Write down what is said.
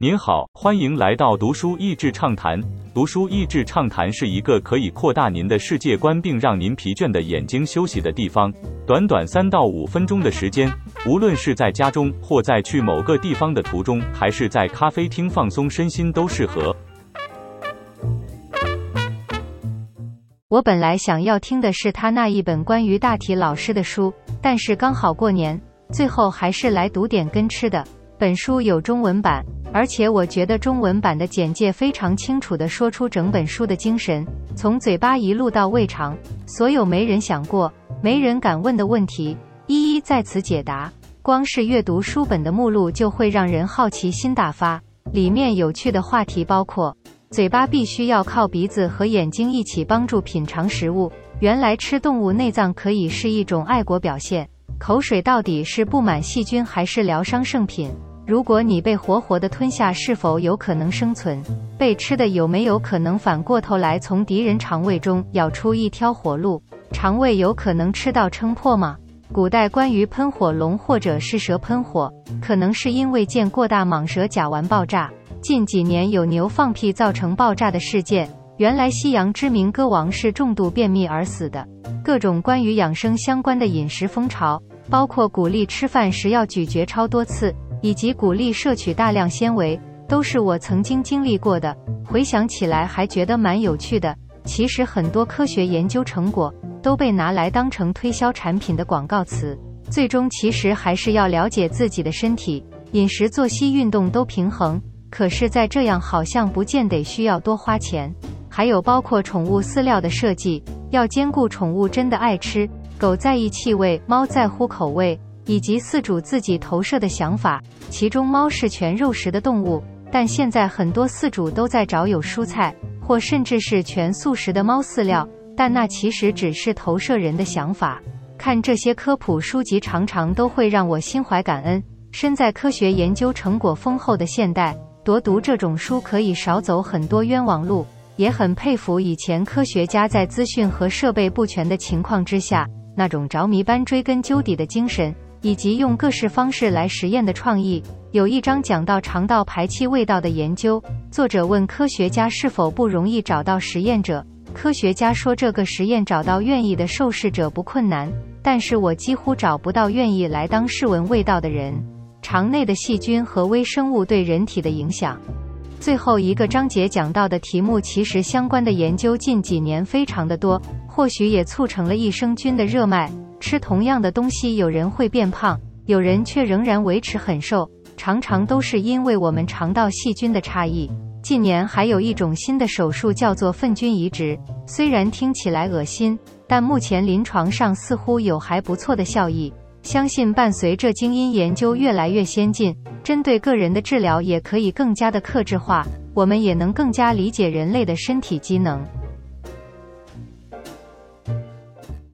您好，欢迎来到读书益智畅谈。读书益智畅谈是一个可以扩大您的世界观，并让您疲倦的眼睛休息的地方。短短三到五分钟的时间，无论是在家中，或在去某个地方的途中，还是在咖啡厅放松身心，都适合。我本来想要听的是他那一本关于大体老师的书，但是刚好过年，最后还是来读点跟吃的。本书有中文版，而且我觉得中文版的简介非常清楚地说出整本书的精神，从嘴巴一路到胃肠，所有没人想过、没人敢问的问题，一一在此解答。光是阅读书本的目录就会让人好奇心大发。里面有趣的话题包括：嘴巴必须要靠鼻子和眼睛一起帮助品尝食物；原来吃动物内脏可以是一种爱国表现；口水到底是布满细菌还是疗伤圣品？如果你被活活的吞下，是否有可能生存？被吃的有没有可能反过头来从敌人肠胃中咬出一条活路？肠胃有可能吃到撑破吗？古代关于喷火龙或者是蛇喷火，可能是因为见过大蟒蛇甲烷爆炸。近几年有牛放屁造成爆炸的事件，原来西洋知名歌王是重度便秘而死的。各种关于养生相关的饮食风潮，包括鼓励吃饭时要咀嚼超多次。以及鼓励摄取大量纤维，都是我曾经经历过的。回想起来还觉得蛮有趣的。其实很多科学研究成果都被拿来当成推销产品的广告词，最终其实还是要了解自己的身体，饮食、作息、运动都平衡。可是再这样好像不见得需要多花钱。还有包括宠物饲料的设计，要兼顾宠物真的爱吃，狗在意气味，猫在乎口味。以及饲主自己投射的想法，其中猫是全肉食的动物，但现在很多饲主都在找有蔬菜或甚至是全素食的猫饲料，但那其实只是投射人的想法。看这些科普书籍，常常都会让我心怀感恩。身在科学研究成果丰厚的现代，多读这种书可以少走很多冤枉路。也很佩服以前科学家在资讯和设备不全的情况之下，那种着迷般追根究底的精神。以及用各式方式来实验的创意。有一章讲到肠道排气味道的研究，作者问科学家是否不容易找到实验者。科学家说，这个实验找到愿意的受试者不困难，但是我几乎找不到愿意来当试闻味道的人。肠内的细菌和微生物对人体的影响。最后一个章节讲到的题目，其实相关的研究近几年非常的多，或许也促成了益生菌的热卖。吃同样的东西，有人会变胖，有人却仍然维持很瘦，常常都是因为我们肠道细菌的差异。近年还有一种新的手术叫做粪菌移植，虽然听起来恶心，但目前临床上似乎有还不错的效益。相信伴随着基因研究越来越先进，针对个人的治疗也可以更加的克制化，我们也能更加理解人类的身体机能。